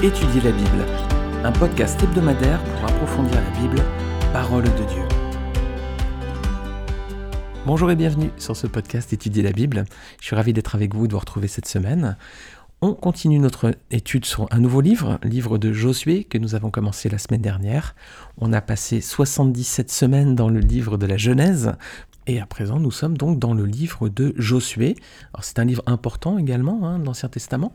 Étudier la Bible, un podcast hebdomadaire pour approfondir la Bible, parole de Dieu. Bonjour et bienvenue sur ce podcast Étudier la Bible. Je suis ravi d'être avec vous, de vous retrouver cette semaine. On continue notre étude sur un nouveau livre, livre de Josué que nous avons commencé la semaine dernière. On a passé 77 semaines dans le livre de la Genèse et à présent nous sommes donc dans le livre de Josué. c'est un livre important également hein, de l'Ancien Testament.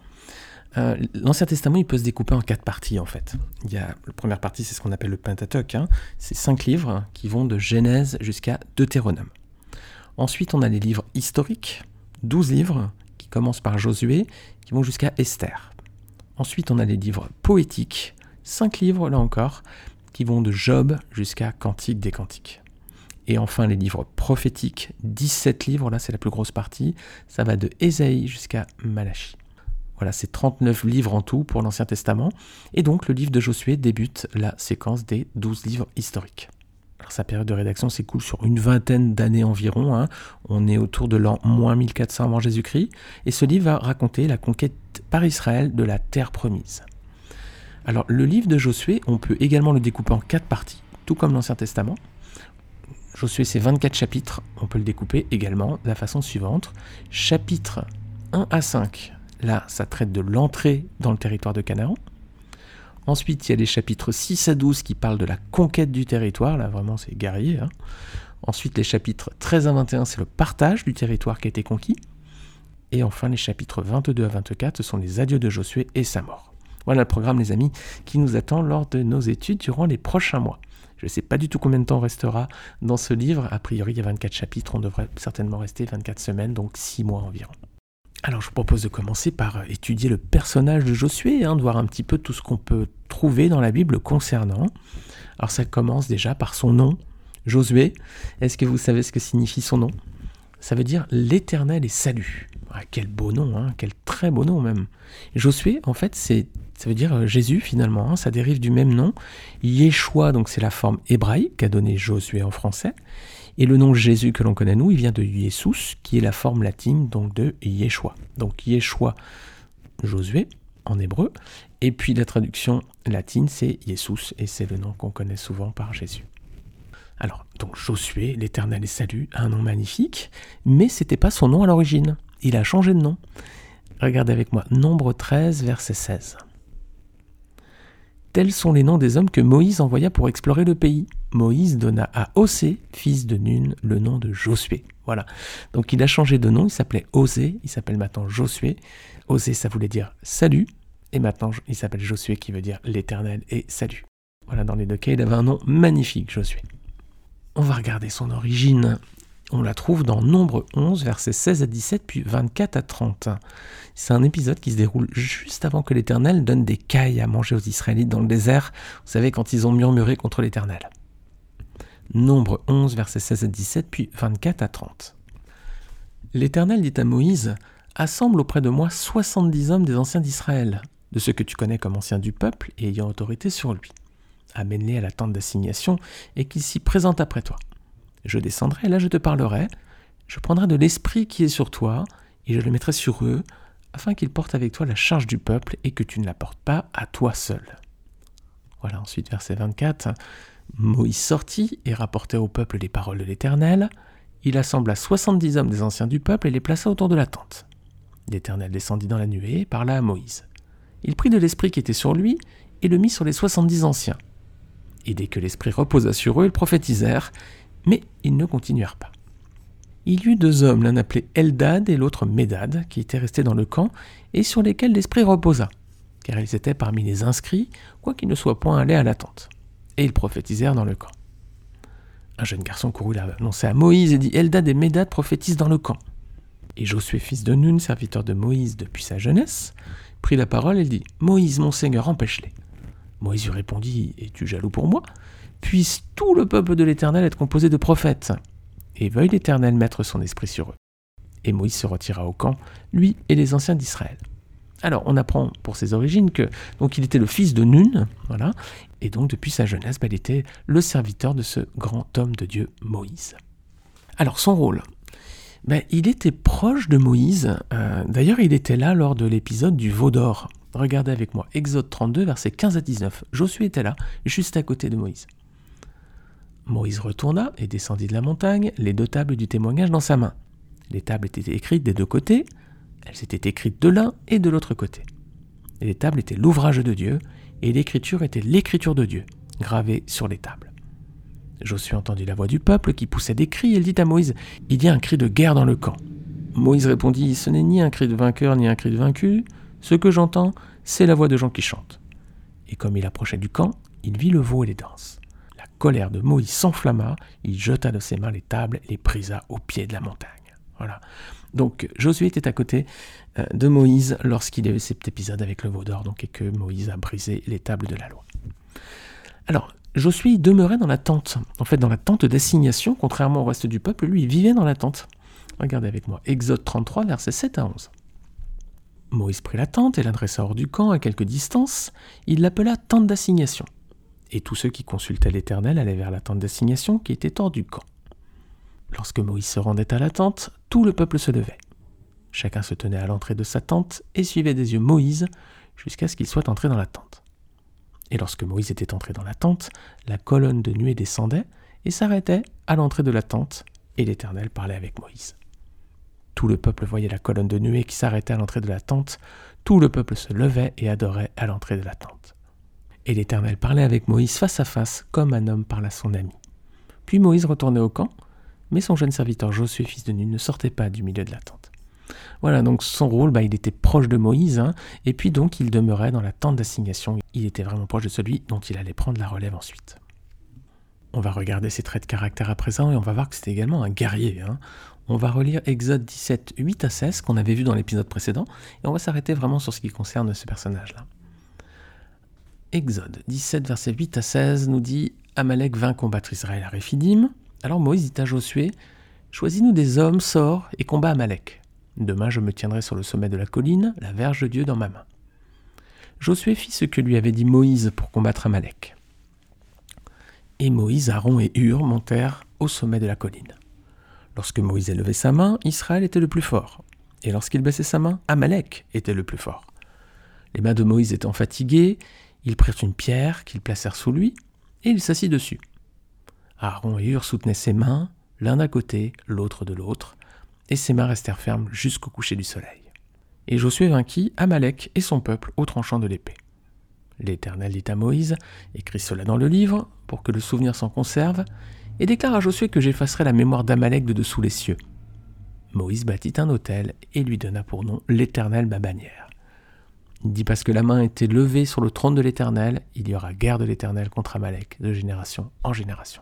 Euh, L'Ancien Testament, il peut se découper en quatre parties en fait. Il y a, la première partie, c'est ce qu'on appelle le Pentateuch. Hein. C'est cinq livres qui vont de Genèse jusqu'à Deutéronome. Ensuite, on a les livres historiques, douze livres qui commencent par Josué, qui vont jusqu'à Esther. Ensuite, on a les livres poétiques, cinq livres là encore, qui vont de Job jusqu'à Cantique des Cantiques. Et enfin, les livres prophétiques, 17 livres, là c'est la plus grosse partie, ça va de Ésaïe jusqu'à Malachie. Voilà, c'est 39 livres en tout pour l'Ancien Testament. Et donc le livre de Josué débute la séquence des 12 livres historiques. Alors, sa période de rédaction s'écoule sur une vingtaine d'années environ. Hein. On est autour de l'an moins 1400 avant Jésus-Christ. Et ce livre va raconter la conquête par Israël de la terre promise. Alors le livre de Josué, on peut également le découper en quatre parties, tout comme l'Ancien Testament. Josué, c'est 24 chapitres. On peut le découper également de la façon suivante. Chapitre 1 à 5, Là, ça traite de l'entrée dans le territoire de Canaan. Ensuite, il y a les chapitres 6 à 12 qui parlent de la conquête du territoire. Là, vraiment, c'est guerrier. Hein. Ensuite, les chapitres 13 à 21, c'est le partage du territoire qui a été conquis. Et enfin, les chapitres 22 à 24, ce sont les adieux de Josué et sa mort. Voilà le programme, les amis, qui nous attend lors de nos études durant les prochains mois. Je ne sais pas du tout combien de temps restera dans ce livre. A priori, il y a 24 chapitres. On devrait certainement rester 24 semaines, donc 6 mois environ. Alors je vous propose de commencer par euh, étudier le personnage de Josué, hein, de voir un petit peu tout ce qu'on peut trouver dans la Bible concernant. Alors ça commence déjà par son nom, Josué. Est-ce que vous savez ce que signifie son nom? Ça veut dire l'Éternel est salut. Ah, quel beau nom, hein, quel très beau nom même. Josué, en fait, c'est ça veut dire euh, Jésus finalement, hein, ça dérive du même nom. Yeshua, donc c'est la forme hébraïque qu'a donné Josué en français. Et le nom Jésus que l'on connaît nous, il vient de Jesus, qui est la forme latine donc de Yeshua. Donc Yeshua, Josué en hébreu. Et puis la traduction latine, c'est Jesus, et c'est le nom qu'on connaît souvent par Jésus. Alors, donc Josué, l'Éternel est salut, un nom magnifique, mais c'était pas son nom à l'origine. Il a changé de nom. Regardez avec moi, Nombre 13, verset 16. Tels sont les noms des hommes que Moïse envoya pour explorer le pays. Moïse donna à Osée, fils de Nun, le nom de Josué. Voilà. Donc il a changé de nom, il s'appelait Osée, il s'appelle maintenant Josué. Osée, ça voulait dire salut, et maintenant il s'appelle Josué qui veut dire l'éternel et salut. Voilà, dans les deux cas, il avait un nom magnifique, Josué. On va regarder son origine. On la trouve dans Nombre 11, versets 16 à 17, puis 24 à 30. C'est un épisode qui se déroule juste avant que l'Éternel donne des cailles à manger aux Israélites dans le désert, vous savez, quand ils ont murmuré contre l'Éternel. Nombre 11, versets 16 à 17, puis 24 à 30. L'Éternel dit à Moïse, Assemble auprès de moi soixante-dix hommes des anciens d'Israël, de ceux que tu connais comme anciens du peuple et ayant autorité sur lui. Amène-les à la tente d'assignation et qu'ils s'y présentent après toi. Je descendrai, là je te parlerai, je prendrai de l'esprit qui est sur toi, et je le mettrai sur eux, afin qu'ils portent avec toi la charge du peuple et que tu ne la portes pas à toi seul. Voilà, ensuite verset 24. Moïse sortit et rapporta au peuple les paroles de l'Éternel. Il assembla soixante-dix hommes des anciens du peuple et les plaça autour de la tente. L'Éternel descendit dans la nuée et parla à Moïse. Il prit de l'esprit qui était sur lui et le mit sur les soixante-dix anciens. Et dès que l'esprit reposa sur eux, ils prophétisèrent, mais ils ne continuèrent pas. Il y eut deux hommes, l'un appelé Eldad et l'autre Médad, qui étaient restés dans le camp, et sur lesquels l'esprit reposa, car ils étaient parmi les inscrits, quoiqu'ils ne soient point allés à la tente. Et ils prophétisèrent dans le camp. Un jeune garçon courut l'annoncer à Moïse et dit Eldad et Médad prophétisent dans le camp. Et Josué, fils de Nun, serviteur de Moïse depuis sa jeunesse, prit la parole et dit Moïse, mon Seigneur, empêche-les. Moïse lui répondit Es-tu jaloux pour moi? Puisse tout le peuple de l'Éternel être composé de prophètes et veuille l'Éternel mettre son esprit sur eux. Et Moïse se retira au camp, lui et les anciens d'Israël. Alors, on apprend pour ses origines que donc il était le fils de Nun, voilà, et donc depuis sa jeunesse, bah, il était le serviteur de ce grand homme de Dieu, Moïse. Alors, son rôle, bah, il était proche de Moïse. Euh, d'ailleurs, il était là lors de l'épisode du veau d'or. Regardez avec moi Exode 32, versets 15 à 19. Josué était là, juste à côté de Moïse. Moïse retourna et descendit de la montagne, les deux tables du témoignage dans sa main. Les tables étaient écrites des deux côtés, elles étaient écrites de l'un et de l'autre côté. les tables étaient l'ouvrage de Dieu, et l'écriture était l'écriture de Dieu, gravée sur les tables. Josué entendit la voix du peuple qui poussait des cris et il dit à Moïse Il y a un cri de guerre dans le camp. Moïse répondit Ce n'est ni un cri de vainqueur ni un cri de vaincu. Ce que j'entends, c'est la voix de gens qui chantent. Et comme il approchait du camp, il vit le veau et les danses. Colère de Moïse s'enflamma, il jeta de ses mains les tables et les brisa au pied de la montagne. Voilà. Donc Josué était à côté euh, de Moïse lorsqu'il y cet épisode avec le veau d'or, donc et que Moïse a brisé les tables de la loi. Alors, Josué demeurait dans la tente, en fait dans la tente d'assignation, contrairement au reste du peuple, lui il vivait dans la tente. Regardez avec moi, Exode 33, versets 7 à 11. Moïse prit la tente et l'adressa hors du camp à quelque distance. Il l'appela tente d'assignation. Et tous ceux qui consultaient l'Éternel allaient vers la tente d'assignation qui était hors du camp. Lorsque Moïse se rendait à la tente, tout le peuple se levait. Chacun se tenait à l'entrée de sa tente et suivait des yeux Moïse jusqu'à ce qu'il soit entré dans la tente. Et lorsque Moïse était entré dans la tente, la colonne de nuée descendait et s'arrêtait à l'entrée de la tente, et l'Éternel parlait avec Moïse. Tout le peuple voyait la colonne de nuée qui s'arrêtait à l'entrée de la tente, tout le peuple se levait et adorait à l'entrée de la tente. Et l'Éternel parlait avec Moïse face à face, comme un homme parle à son ami. Puis Moïse retournait au camp, mais son jeune serviteur Josué, fils de Nun, ne sortait pas du milieu de la tente. Voilà, donc son rôle, bah, il était proche de Moïse, hein, et puis donc il demeurait dans la tente d'assignation. Il était vraiment proche de celui dont il allait prendre la relève ensuite. On va regarder ses traits de caractère à présent et on va voir que c'était également un guerrier. Hein. On va relire Exode 17, 8 à 16 qu'on avait vu dans l'épisode précédent et on va s'arrêter vraiment sur ce qui concerne ce personnage-là. Exode 17, verset 8 à 16 nous dit Amalek vint combattre Israël à Réphidim. Alors Moïse dit à Josué Choisis-nous des hommes, sors et combat Amalek. Demain je me tiendrai sur le sommet de la colline, la verge de Dieu dans ma main. Josué fit ce que lui avait dit Moïse pour combattre Amalek. Et Moïse, Aaron et Hur montèrent au sommet de la colline. Lorsque Moïse élevait sa main, Israël était le plus fort. Et lorsqu'il baissait sa main, Amalek était le plus fort. Les mains de Moïse étant fatiguées, ils prirent une pierre qu'ils placèrent sous lui, et il s'assit dessus. Aaron et Hur soutenaient ses mains, l'un d'un côté, l'autre de l'autre, et ses mains restèrent fermes jusqu'au coucher du soleil. Et Josué vainquit Amalek et son peuple au tranchant de l'épée. L'Éternel dit à Moïse, écris cela dans le livre, pour que le souvenir s'en conserve, et déclare à Josué que j'effacerai la mémoire d'Amalek de dessous les cieux. Moïse bâtit un autel et lui donna pour nom l'Éternel ma bannière. Il dit parce que la main était levée sur le trône de l'Éternel, il y aura guerre de l'Éternel contre Amalek de génération en génération.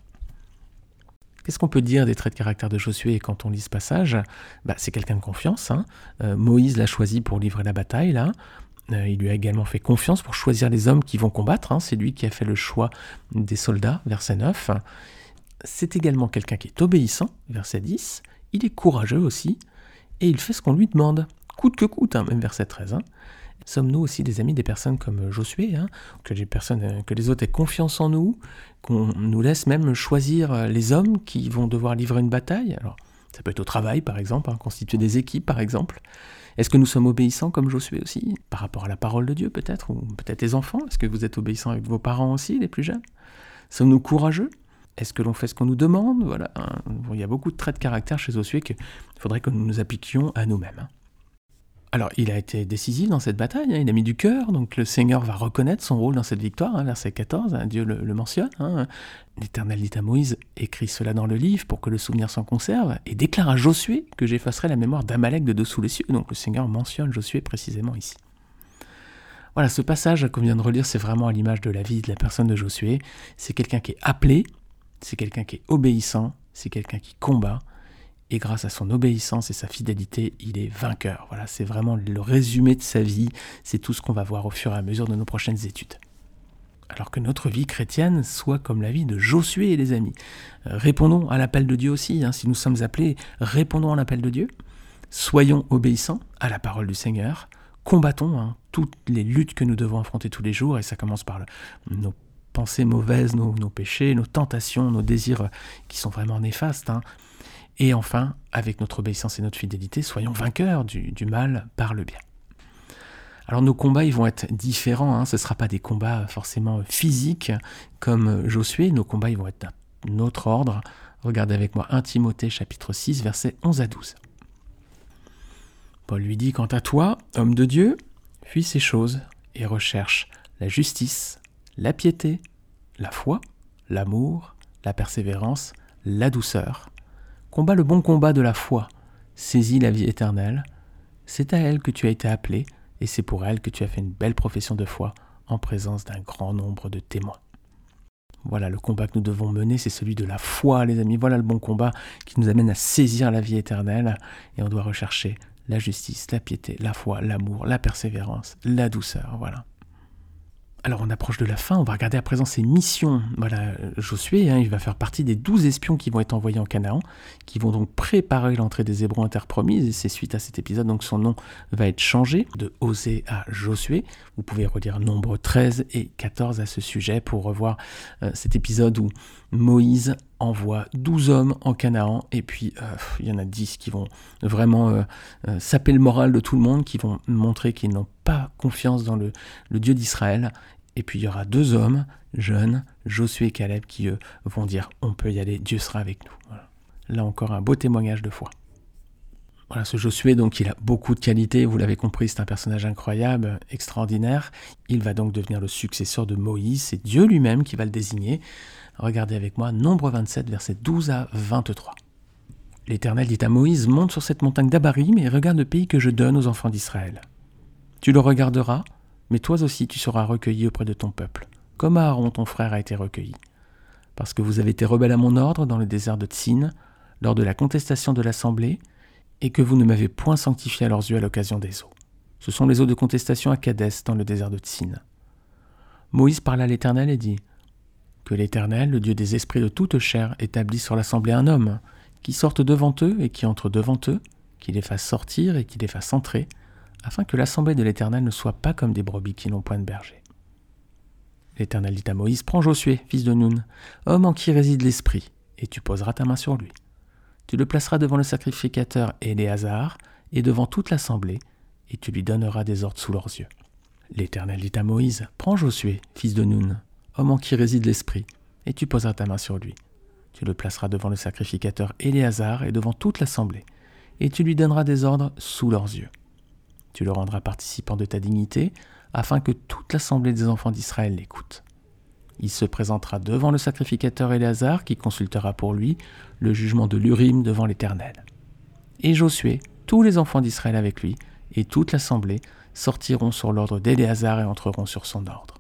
Qu'est-ce qu'on peut dire des traits de caractère de Josué quand on lit ce passage? Bah, C'est quelqu'un de confiance. Hein. Euh, Moïse l'a choisi pour livrer la bataille. Là. Euh, il lui a également fait confiance pour choisir les hommes qui vont combattre. Hein. C'est lui qui a fait le choix des soldats, verset 9. C'est également quelqu'un qui est obéissant, verset 10. Il est courageux aussi. Et il fait ce qu'on lui demande, coûte que coûte, hein, même verset 13. Sommes-nous aussi des amis des personnes comme Josué, hein, que, les personnes, euh, que les autres aient confiance en nous, qu'on nous laisse même choisir euh, les hommes qui vont devoir livrer une bataille? Alors, ça peut être au travail, par exemple, hein, constituer des équipes, par exemple. Est-ce que nous sommes obéissants comme Josué aussi, par rapport à la parole de Dieu peut-être, ou peut-être les enfants? Est-ce que vous êtes obéissants avec vos parents aussi, les plus jeunes? Sommes-nous courageux? Est-ce que l'on fait ce qu'on nous demande? Voilà, hein. il y a beaucoup de traits de caractère chez Josué qu'il faudrait que nous nous appliquions à nous-mêmes. Alors, il a été décisif dans cette bataille, hein, il a mis du cœur, donc le Seigneur va reconnaître son rôle dans cette victoire, hein, verset 14, hein, Dieu le, mentionne. L'Éternel dit à Moïse, écrit cela dans le livre pour que le souvenir s'en conserve, et déclare à Josué que j'effacerai la mémoire d'Amalek de dessous les cieux. Donc le Seigneur mentionne Josué précisément ici. Voilà, ce passage qu'on vient de relire, c'est vraiment à l'image de la vie de la personne de Josué. C'est quelqu'un qui est appelé, c'est quelqu'un qui est obéissant, c'est quelqu'un qui combat, et grâce à son obéissance et sa fidélité, il est vainqueur. Voilà, c'est vraiment le résumé de sa vie, c'est tout ce qu'on va voir au fur et à mesure de nos prochaines études. Alors que notre vie chrétienne soit comme la vie de Josué les amis. Euh, répondons à l'appel de Dieu aussi, hein. si nous sommes appelés, répondons à l'appel de Dieu. Soyons obéissants à la parole du Seigneur. Combattons hein, toutes les luttes que nous devons affronter tous les jours, et ça commence par nos pensées mauvaises, nos, péchés, nos tentations, nos désirs qui sont vraiment néfastes. Hein. Et enfin, avec notre obéissance et notre fidélité, soyons vainqueurs du, mal par le bien. Alors nos combats, ils vont être différents, hein. ce ne sera pas des combats forcément physiques comme Josué, nos combats, ils vont être d'un autre ordre. Regardez avec moi 1 Timothée chapitre 6, versets 11 à 12. Paul lui dit, Quant à toi, homme de Dieu, fuis ces choses et recherche la justice, la piété, la foi, l'amour, la persévérance, la douceur. Combat le bon combat de la foi, saisis la vie éternelle. C'est à elle que tu as été appelé, et c'est pour elle que tu as fait une belle profession de foi en présence d'un grand nombre de témoins. Voilà, le combat que nous devons mener, c'est celui de la foi, les amis. Voilà le bon combat qui nous amène à saisir la vie éternelle. Et on doit rechercher la justice, la piété, la foi, l'amour, la persévérance, la douceur. Voilà. Alors on approche de la fin, on va regarder à présent ses missions. Voilà, Josué, hein, il va faire partie des douze espions qui vont être envoyés en Canaan, qui vont donc préparer l'entrée des Hébreux interpromises, et c'est suite à cet épisode, donc son nom va être changé de Osée à Josué. Vous pouvez relire Nombre 13 et 14 à ce sujet pour revoir euh, cet épisode où Moïse envoie 12 hommes en Canaan, et puis euh, il y en a 10 qui vont vraiment euh, saper le moral de tout le monde, qui vont montrer qu'ils n'ont pas confiance dans le, Dieu d'Israël. Et puis il y aura deux hommes jeunes, Josué et Caleb, qui vont dire on peut y aller, Dieu sera avec nous. Là encore un beau témoignage de foi. Voilà, ce Josué, donc, il a beaucoup de qualités, vous l'avez compris, c'est un personnage incroyable, extraordinaire. Il va donc devenir le successeur de Moïse, c'est Dieu lui-même qui va le désigner. Regardez avec moi, Nombre 27, versets 12 à 23. L'Éternel dit à Moïse, monte sur cette montagne d'Abarim et regarde le pays que je donne aux enfants d'Israël. Tu le regarderas, mais toi aussi tu seras recueilli auprès de ton peuple, comme Aaron ton frère a été recueilli. Parce que vous avez été rebelles à mon ordre dans le désert de Tsin, lors de la contestation de l'assemblée, et que vous ne m'avez point sanctifié à leurs yeux à l'occasion des eaux. Ce sont les eaux de contestation à Kadès dans le désert de Tsin. Moïse parla à l'Éternel et dit Que l'Éternel, le Dieu des esprits de toute chair, établisse sur l'assemblée un homme, qui sorte devant eux et qui entre devant eux, qui les fasse sortir et qui les fasse entrer, afin que l'assemblée de l'Éternel ne soit pas comme des brebis qui n'ont point de berger. L'Éternel dit à Moïse, Prends Josué, fils de Nun, homme en qui réside l'Esprit, et tu poseras ta main sur lui. Tu le placeras devant le sacrificateur Éléazar, et devant toute l'assemblée, et tu lui donneras des ordres sous leurs yeux. L'Éternel dit à Moïse, Prends Josué, fils de Nun, homme en qui réside l'Esprit, et tu poseras ta main sur lui. Tu le placeras devant le sacrificateur Éléazar et devant toute l'assemblée, et tu lui donneras des ordres sous leurs yeux. Tu le rendras participant de ta dignité, afin que toute l'assemblée des enfants d'Israël l'écoute. Il se présentera devant le sacrificateur Éléazar, qui consultera pour lui le jugement de l'Urim devant l'Éternel. Et Josué, tous les enfants d'Israël avec lui, et toute l'assemblée sortiront sur l'ordre d'Éléazar et entreront sur son ordre.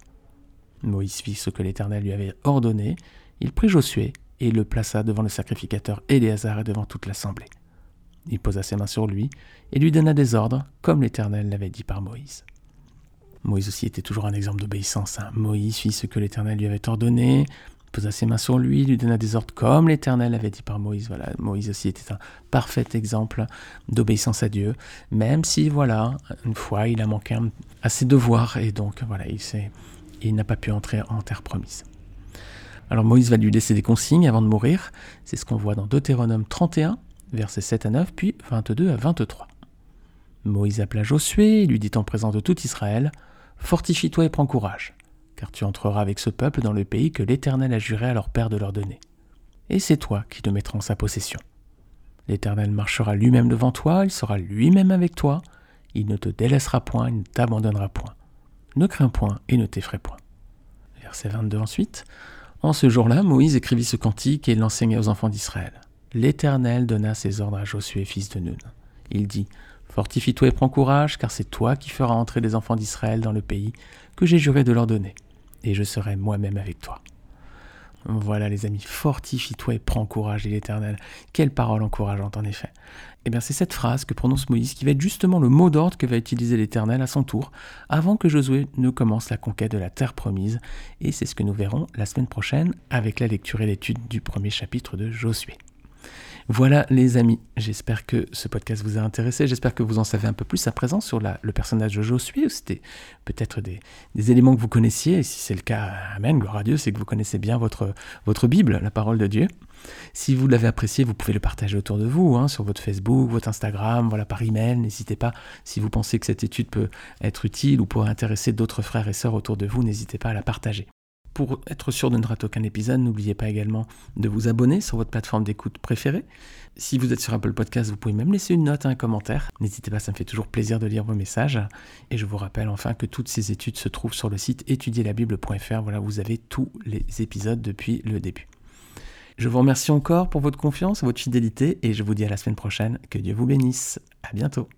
Moïse fit ce que l'Éternel lui avait ordonné, il prit Josué et le plaça devant le sacrificateur Éléazar et devant toute l'assemblée. Il posa ses mains sur lui et lui donna des ordres, comme l'Éternel l'avait dit par Moïse. Moïse aussi était toujours un exemple d'obéissance. Hein. Moïse fit ce que l'Éternel lui avait ordonné, posa ses mains sur lui, lui donna des ordres comme l'Éternel l'avait dit par Moïse. Voilà, Moïse aussi était un parfait exemple d'obéissance à Dieu, même si, voilà, une fois, il a manqué à ses devoirs et donc, voilà, il, il n'a pas pu entrer en terre promise. Alors Moïse va lui laisser des consignes avant de mourir. C'est ce qu'on voit dans Deutéronome 31, versets 7 à 9, puis 22 à 23. Moïse appela Josué et lui dit en présence de tout Israël Fortifie-toi et prends courage, car tu entreras avec ce peuple dans le pays que l'Éternel a juré à leur père de leur donner. Et c'est toi qui le mettras en sa possession. L'Éternel marchera lui-même devant toi, il sera lui-même avec toi, il ne te délaissera point, il ne t'abandonnera point. Ne crains point et ne t'effraie point. Verset 22 ensuite. En ce jour-là, Moïse écrivit ce cantique et l'enseigna aux enfants d'Israël. L'Éternel donna ses ordres à Josué, fils de Nun. Il dit Fortifie-toi et prends courage, car c'est toi qui feras entrer les enfants d'Israël dans le pays que j'ai juré de leur donner, et je serai moi-même avec toi. Voilà les amis, fortifie-toi et prends courage, dit l'Éternel. Quelle parole encourageante en effet. Eh bien c'est cette phrase que prononce Moïse qui va être justement le mot d'ordre que va utiliser l'Éternel à son tour avant que Josué ne commence la conquête de la terre promise. Et c'est ce que nous verrons la semaine prochaine avec la lecture et l'étude du premier chapitre de Josué. Voilà les amis, j'espère que ce podcast vous a intéressé, j'espère que vous en savez un peu plus à présent sur le personnage de Josué, c'était peut-être des, éléments que vous connaissiez, et si c'est le cas, Amen, gloire à Dieu, c'est que vous connaissez bien votre, votre Bible, la parole de Dieu. Si vous l'avez apprécié, vous pouvez le partager autour de vous, hein, sur votre Facebook, votre Instagram, voilà, par email. N'hésitez pas, si vous pensez que cette étude peut être utile ou pourrait intéresser d'autres frères et sœurs autour de vous, n'hésitez pas à la partager. Pour être sûr de ne rater aucun épisode, n'oubliez pas également de vous abonner sur votre plateforme d'écoute préférée. Si vous êtes sur Apple Podcast, vous pouvez même laisser une note, un commentaire. N'hésitez pas, ça me fait toujours plaisir de lire vos messages. Et je vous rappelle enfin que toutes ces études se trouvent sur le site étudierlabible.fr. Voilà, vous avez tous les épisodes depuis le début. Je vous remercie encore pour votre confiance, votre fidélité, et je vous dis à la semaine prochaine. Que Dieu vous bénisse. À bientôt.